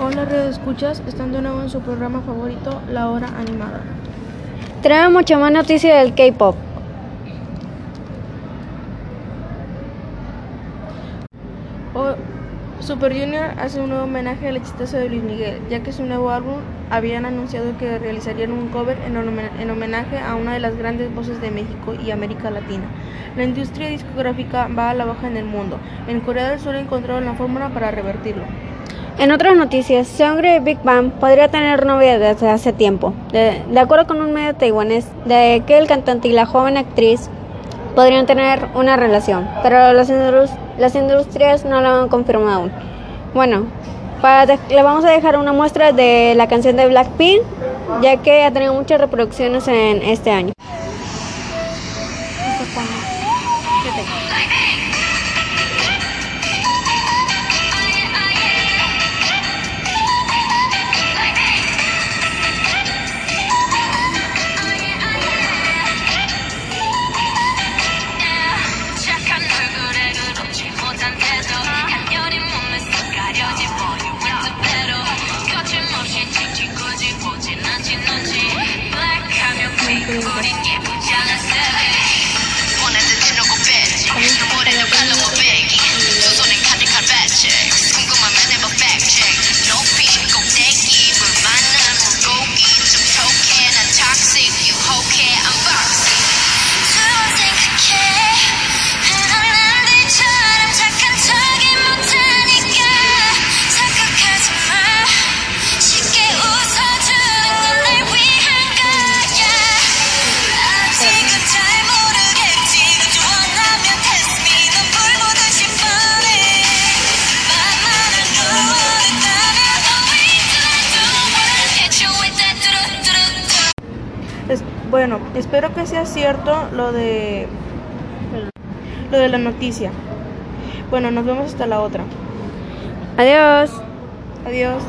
Hola Radio Escuchas, están de nuevo en su programa favorito, La Hora Animada. Trae mucha más noticia del K-pop. Super Junior hace un nuevo homenaje al exitoso de Luis Miguel, ya que su nuevo álbum habían anunciado que realizarían un cover en, homen- en homenaje a una de las grandes voces de México y América Latina. La industria discográfica va a la baja en el mundo. En Corea del Sur encontraron la fórmula para revertirlo. En otras noticias, Seungri y Big Bang podría tener novia desde hace tiempo. De, de acuerdo con un medio taiwanés, de que el cantante y la joven actriz podrían tener una relación, pero indus- las industrias no lo han confirmado aún. Bueno, para le vamos a dejar una muestra de la canción de Blackpink, ya que ha tenido muchas reproducciones en este año. やった! Bueno, espero que sea cierto lo de lo de la noticia. Bueno, nos vemos hasta la otra. Adiós. Adiós.